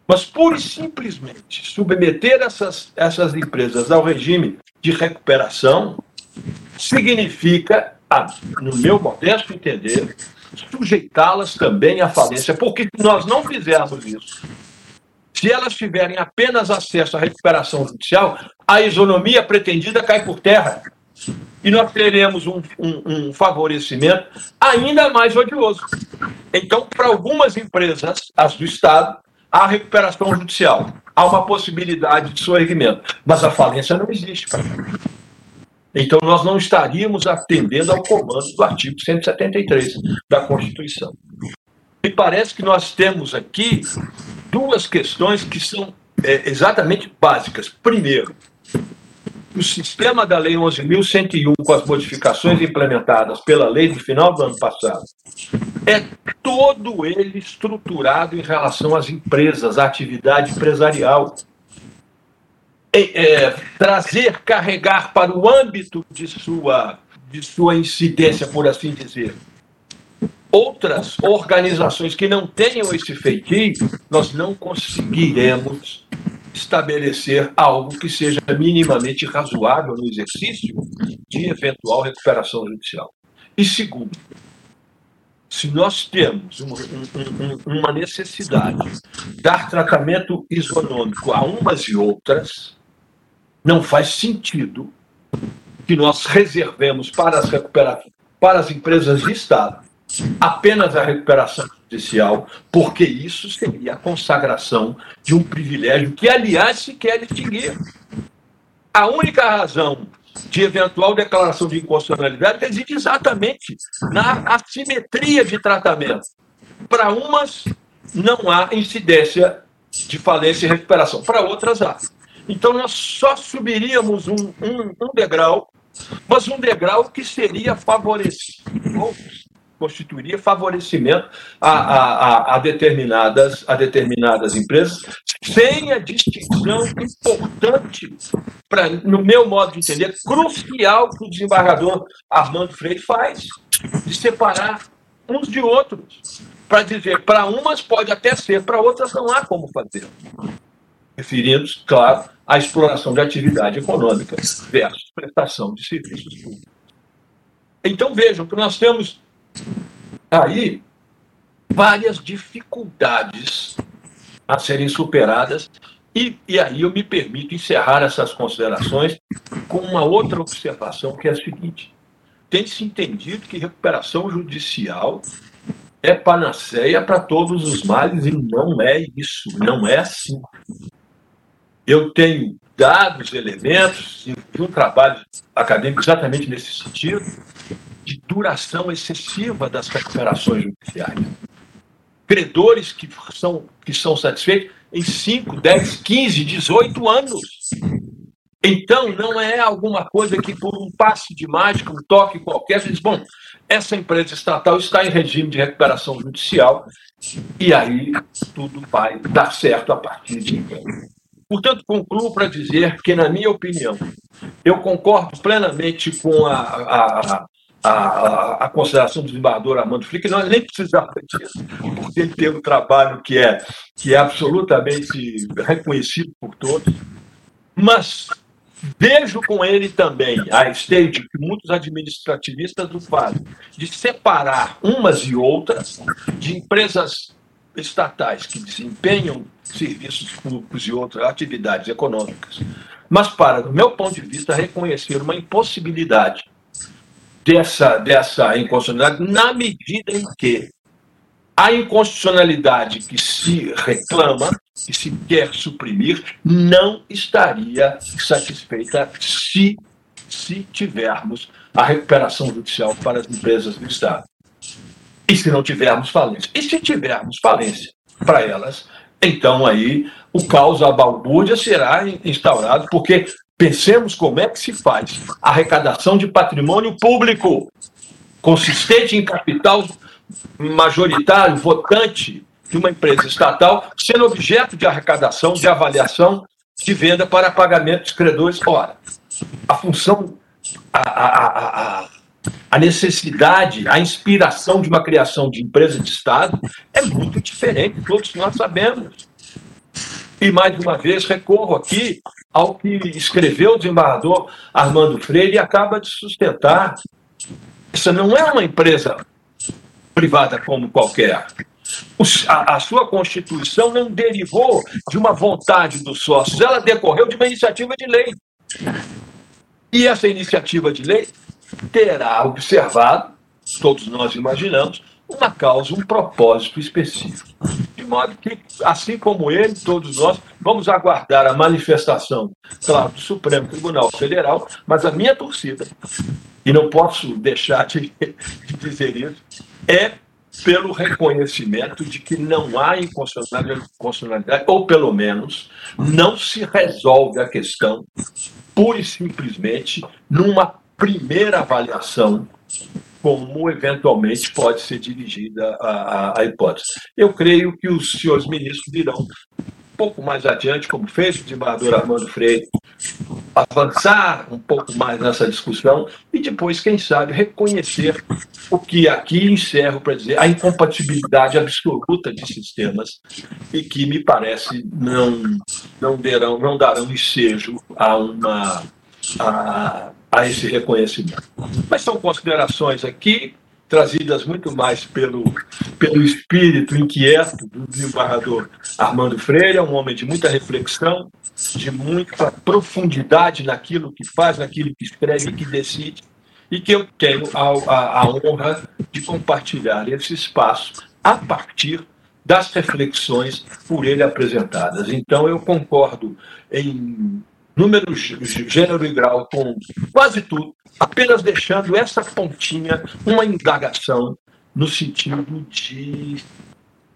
Mas pura e simplesmente submeter essas, essas empresas ao regime de recuperação significa, no meu modesto entender, sujeitá-las também à falência, porque se nós não fizermos isso, se elas tiverem apenas acesso à recuperação judicial, a isonomia pretendida cai por terra. E nós teremos um, um, um favorecimento ainda mais odioso. Então, para algumas empresas, as do Estado, há recuperação judicial. Há uma possibilidade de soerguimento. Mas a falência não existe. Então, nós não estaríamos atendendo ao comando do artigo 173 da Constituição. Me parece que nós temos aqui duas questões que são é, exatamente básicas. Primeiro, o sistema da Lei 11.101, com as modificações implementadas pela lei do final do ano passado, é todo ele estruturado em relação às empresas, à atividade empresarial. É, trazer, carregar para o âmbito de sua, de sua incidência, por assim dizer, outras organizações que não tenham esse feitio, nós não conseguiremos estabelecer algo que seja minimamente razoável no exercício de eventual recuperação judicial. E segundo, se nós temos uma, um, uma necessidade de dar tratamento isonômico a umas e outras, não faz sentido que nós reservemos para as para as empresas de Estado, apenas a recuperação judicial, porque isso seria a consagração de um privilégio que, aliás, se quer extinguir. A única razão de eventual declaração de inconstitucionalidade reside exatamente na assimetria de tratamento. Para umas, não há incidência de falência e recuperação, para outras há. Então nós só subiríamos um, um, um degrau, mas um degrau que seria favorecido, constituiria favorecimento a, a, a, determinadas, a determinadas empresas, sem a distinção importante, pra, no meu modo de entender, crucial que o desembargador Armando Freire faz, de separar uns de outros, para dizer, para umas pode até ser, para outras não há como fazer referindo claro, à exploração de atividade econômica versus prestação de serviços públicos. Então vejam que nós temos aí várias dificuldades a serem superadas. E, e aí eu me permito encerrar essas considerações com uma outra observação que é a seguinte: tem se entendido que recuperação judicial é panaceia para todos os males e não é isso, não é assim. Eu tenho dados, elementos, e um trabalho acadêmico exatamente nesse sentido, de duração excessiva das recuperações judiciais. Credores que são, que são satisfeitos em 5, 10, 15, 18 anos. Então, não é alguma coisa que, por um passe de mágica, um toque qualquer, você diz: bom, essa empresa estatal está em regime de recuperação judicial e aí tudo vai dar certo a partir de então. Portanto, concluo para dizer que, na minha opinião, eu concordo plenamente com a, a, a, a, consideração do desembargador Armando Flick, nós nem precisamos disso, porque ele tem um trabalho que é, que é absolutamente reconhecido por todos, mas vejo com ele também a stage que muitos administrativistas o fazem, de separar umas e outras de empresas estatais que desempenham serviços públicos e outras atividades econômicas, mas para, do meu ponto de vista, reconhecer uma impossibilidade dessa, dessa inconstitucionalidade na medida em que a inconstitucionalidade que se reclama, que se quer suprimir, não estaria satisfeita se, se tivermos a recuperação judicial para as empresas do Estado. E se não tivermos falência. E se tivermos falência para elas, então aí o caos, a balbúrdia será instaurado, porque Pensemos como é que se faz arrecadação de patrimônio público consistente em capital majoritário, votante de uma empresa estatal, sendo objeto de arrecadação, de avaliação, de venda para pagamento dos credores. Ora, a função, a, a, a, a necessidade, a inspiração de uma criação de empresa de Estado é muito diferente, todos nós sabemos. E, mais uma vez, recorro aqui ao que escreveu o desembargador Armando Freire e acaba de sustentar. Essa não é uma empresa privada como qualquer. A, sua constituição não derivou de uma vontade dos sócios, ela decorreu de uma iniciativa de lei. E essa iniciativa de lei terá observado, todos nós imaginamos, uma causa, um propósito específico. De modo que, assim como ele, todos nós, vamos aguardar a manifestação, claro, do Supremo Tribunal Federal, mas a minha torcida, e não posso deixar de, de dizer isso, é pelo reconhecimento de que não há inconstitucionalidade, ou pelo menos não se resolve a questão pura e simplesmente numa primeira avaliação como eventualmente pode ser dirigida a, a, a, hipótese. Eu creio que os senhores ministros dirão um pouco mais adiante, como fez o desembargador Armando Freire, avançar um pouco mais nessa discussão e depois, quem sabe, reconhecer o que aqui encerro para dizer a incompatibilidade absoluta de sistemas e que me parece não não derão não darão ensejo a uma a, a esse reconhecimento. Mas são considerações aqui trazidas muito mais pelo, pelo espírito inquieto do desembargador Armando Freire, é um homem de muita reflexão, de muita profundidade naquilo que faz, naquilo que escreve e que decide, e que eu tenho a, a, a honra de compartilhar esse espaço a partir das reflexões por ele apresentadas. Então, eu concordo em número, gênero e grau com quase tudo, apenas deixando essa pontinha, uma indagação no sentido de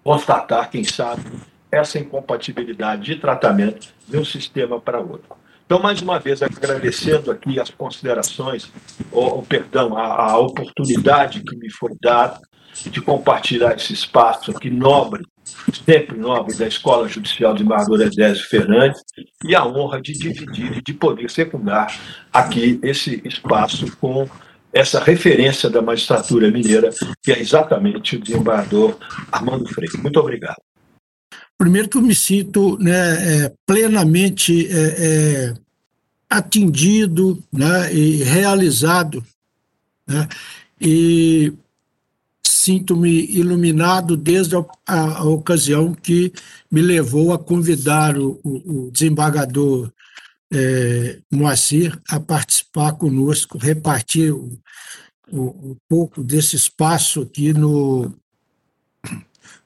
constatar, quem sabe, essa incompatibilidade de tratamento de um sistema para outro. Então, mais uma vez, agradecendo aqui as considerações, ou, perdão, a, a oportunidade que me foi dada de compartilhar esse espaço aqui nobre sempre nobre da Escola Judicial de Marlor Edésio Fernandes, e a honra de dividir e de poder secundar aqui esse espaço com essa referência da magistratura mineira, que é exatamente o desembargador Armando Freire. Muito obrigado. Primeiro que eu me sinto né, é, plenamente é, é, atendido né, e realizado. Né, e sinto-me iluminado desde a, a, a, ocasião que me levou a convidar o, o, o desembargador é, Moacir a participar conosco, repartir o, um, pouco desse espaço aqui no,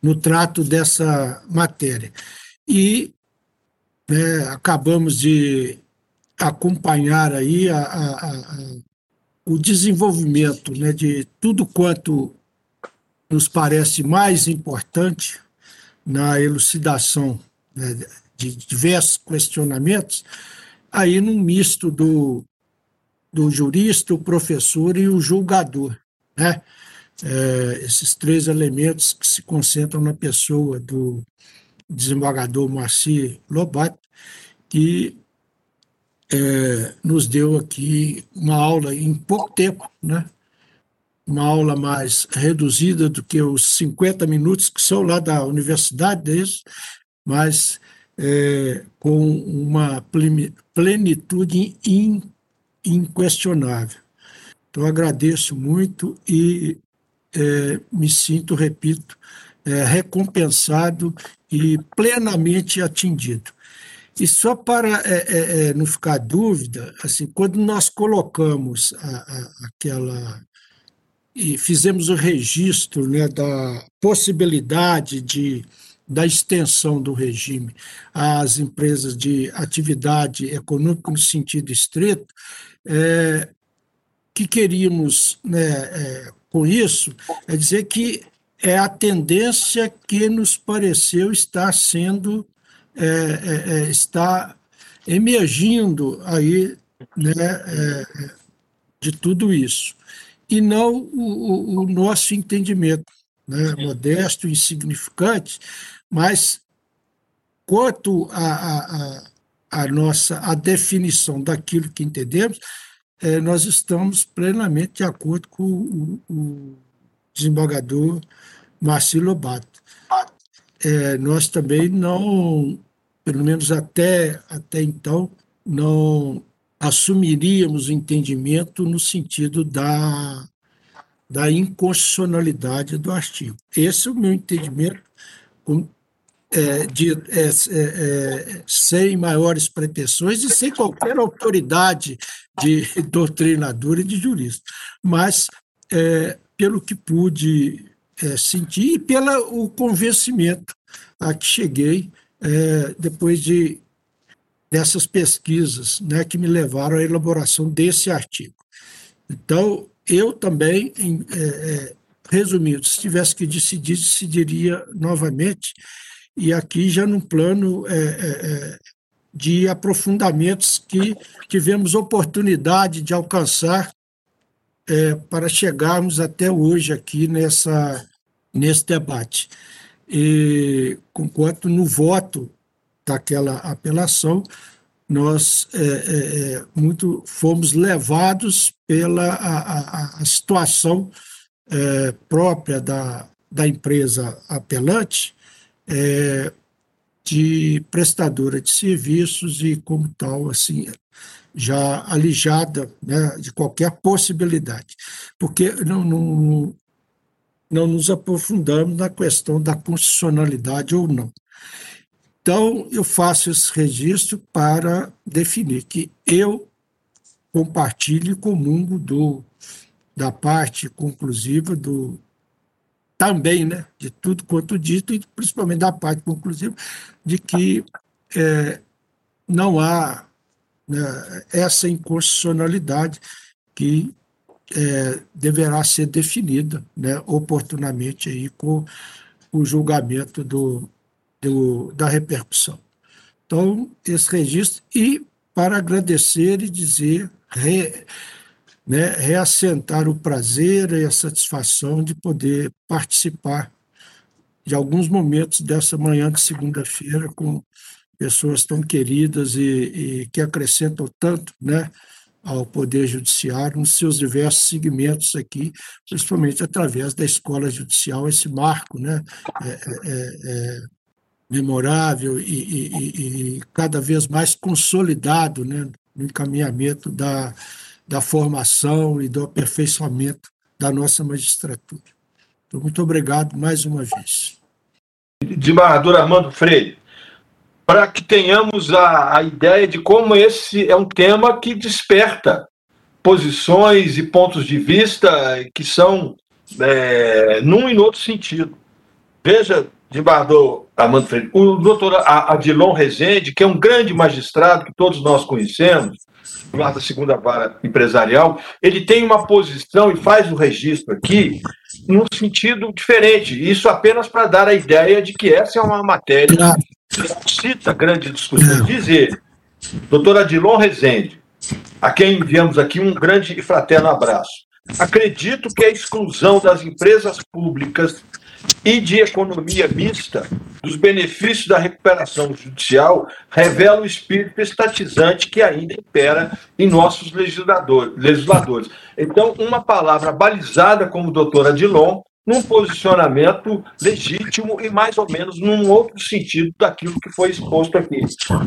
no trato dessa matéria. E né, acabamos de acompanhar aí a, a, a, o desenvolvimento né, de tudo quanto nos parece mais importante na elucidação né, de diversos questionamentos, aí num misto do, do jurista, o professor e o julgador. Né? É, esses três elementos que se concentram na pessoa do desembargador Moacir Lobato, que é, nos deu aqui uma aula em pouco tempo, né? Uma aula mais reduzida do que os 50 minutos que são lá da universidade deles, mas é, com uma plenitude in, inquestionável. Então, agradeço muito e é, me sinto, repito, é, recompensado e plenamente atingido. E só para é, é, é, não ficar dúvida, assim, quando nós colocamos a, a, aquela e fizemos o registro né, da possibilidade de da extensão do regime às empresas de atividade econômica no sentido estrito, é, que queríamos né, é, com isso é dizer que é a tendência que nos pareceu estar sendo é, é, é está emergindo aí né, é, de tudo isso e não o, o nosso entendimento né, modesto, insignificante, mas quanto a, a, a, nossa a definição daquilo que entendemos, é, nós estamos plenamente de acordo com o, o desembargador Marcelo Lobato. É, nós também não, pelo menos até, até então, não assumiríamos o entendimento no sentido da, da inconstitucionalidade do artigo. Esse é o meu entendimento com, é, de, é, é, é, sem maiores pretensões e sem qualquer autoridade de [laughs] doutrinador e de jurista. Mas, é, pelo que pude é, sentir e pelo convencimento a que cheguei depois de dessas pesquisas né, que me levaram à elaboração desse artigo. Então, eu também, em, é, é, resumindo, se tivesse que decidir, decidiria novamente, e aqui já num plano é, é, é, de aprofundamentos que tivemos oportunidade de alcançar é, para chegarmos até hoje aqui nessa, nesse debate. E, conquanto no voto daquela apelação, nós é, é, é, muito fomos levados pela a, a, a situação é, própria da, da empresa apelante é, de prestadora de serviços e como tal assim já alijada né, de qualquer possibilidade. Porque não, não, não nos aprofundamos na questão da constitucionalidade ou não então, eu faço esse registro para definir que eu compartilho e comungo do, da parte conclusiva do também, né, de tudo quanto dito, e principalmente da parte conclusiva, de que é, não há né, essa inconstitucionalidade que é, deverá ser definida né, oportunamente aí com o julgamento do, do, da repercussão. Então, esse registro, e para agradecer e dizer, re, né, reassentar o prazer e a satisfação de poder participar de alguns momentos dessa manhã de segunda-feira com pessoas tão queridas e, e, que acrescentam tanto né, ao Poder Judiciário nos seus diversos segmentos aqui, principalmente através da Escola Judicial, esse marco né, é, é, é, memorável e, e, e, cada vez mais consolidado né, no encaminhamento da, da formação e do aperfeiçoamento da nossa magistratura. Então, muito obrigado mais uma vez. Desembargador Armando Freire, para que tenhamos a, a ideia de como esse é um tema que desperta posições e pontos de vista que são é, num e no outro sentido. Veja, desembargador Armando Freire, o doutor Adilon Rezende, que é um grande magistrado que todos nós conhecemos, lá da segunda vara empresarial, ele tem uma posição e faz o registro aqui num sentido diferente. Isso apenas para dar a ideia de que essa é uma matéria que suscita grande discussão. Dizer, doutor Adilon Rezende, a quem enviamos aqui um grande e fraterno abraço. Acredito que a exclusão das empresas públicas e de economia mista dos benefícios da recuperação judicial revela o espírito estatizante que ainda impera em nossos legisladores. Então, uma palavra balizada como doutora Dilon, num posicionamento legítimo e mais ou menos num outro sentido daquilo que foi exposto aqui.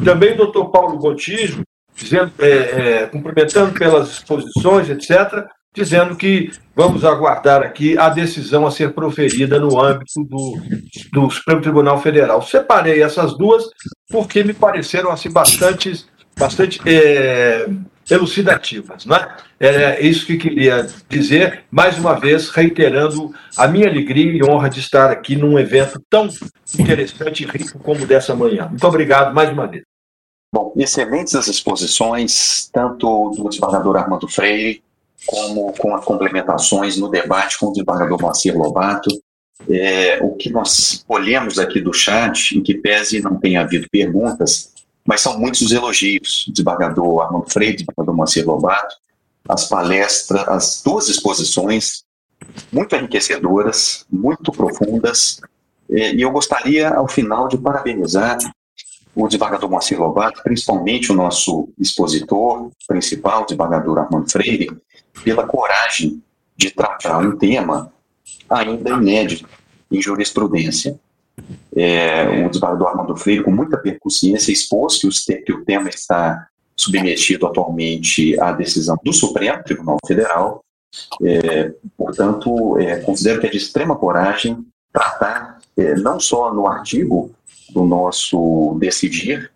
Também o doutor Paulo Gotijo, dizendo, é, é, cumprimentando pelas exposições, etc., dizendo que vamos aguardar aqui a decisão a ser proferida no âmbito do, do Supremo Tribunal Federal. Separei essas duas porque me pareceram assim bastante, bastante é, elucidativas. Né? É isso que queria dizer, mais uma vez, reiterando a minha alegria e honra de estar aqui num evento tão interessante e rico como dessa manhã. Muito obrigado mais uma vez. Bom, excelentes as exposições, tanto do desembargador Armando Freire, como com as complementações no debate com o desembargador Moacir Lobato. É, o que nós colhemos aqui do chat, em que pese não tenha havido perguntas, mas são muitos os elogios. Desembargador Armando Freire, desembargador Moacir Lobato, as palestras, as duas exposições, muito enriquecedoras, muito profundas, é, e eu gostaria, ao final, de parabenizar o desembargador Moacir Lobato, principalmente o nosso expositor principal, o desembargador Armando Freire, pela coragem de tratar um tema ainda inédito em jurisprudência. É, o desembargador Armando Freire, com muita percussência, expôs que, que o tema está submetido atualmente à decisão do Supremo Tribunal Federal. É, portanto, é, considero que é de extrema coragem tratar, é, não só no artigo do nosso decidir,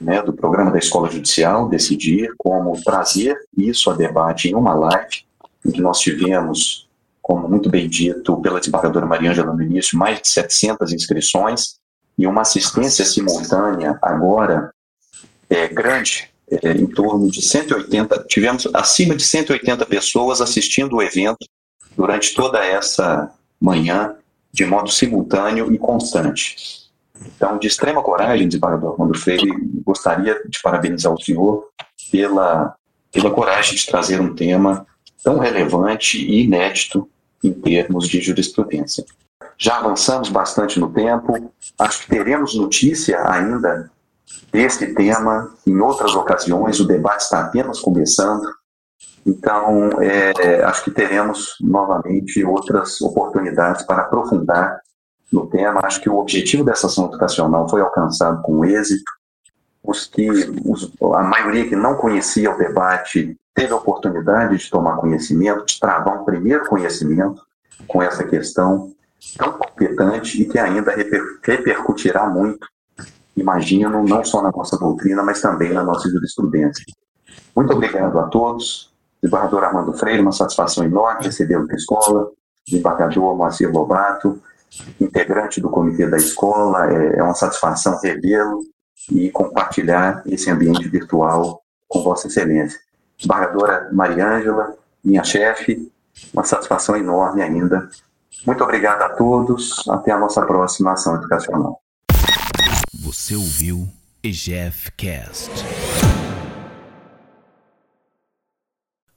né, do programa da Escola Judicial, decidir como trazer isso a debate em uma live, em que nós tivemos, como muito bem dito pela desembargadora Maria Ângela no início, mais de 700 inscrições e uma assistência simultânea agora é, grande, é, em torno de 180, tivemos acima de 180 pessoas assistindo o evento durante toda essa manhã, de modo simultâneo e constante. Então, de extrema coragem, desembargador Armando Freire, gostaria de parabenizar o senhor pela, pela coragem de trazer um tema tão relevante e inédito em termos de jurisprudência. Já avançamos bastante no tempo, acho que teremos notícia ainda desse tema em outras ocasiões, o debate está apenas começando, então é, acho que teremos novamente outras oportunidades para aprofundar no tema. Acho que o objetivo dessa ação educacional foi alcançado com êxito. Os que, os, a maioria que não conhecia o debate teve a oportunidade de tomar conhecimento, de travar um primeiro conhecimento com essa questão tão competente e que ainda reper, repercutirá muito, imagino, não só na nossa doutrina, mas também na nossa jurisprudência. Muito obrigado a todos. Desembargador Armando Freire, uma satisfação enorme recebê-lo na escola. Desembargador Moacir Lobato, integrante do comitê da escola, é, é uma satisfação revê-lo e compartilhar esse ambiente virtual com Vossa Excelência. Embargadora Mariângela, minha chefe, uma satisfação enorme ainda. Muito obrigado a todos. Até a nossa próxima ação educacional. Você ouviu EGF Cast.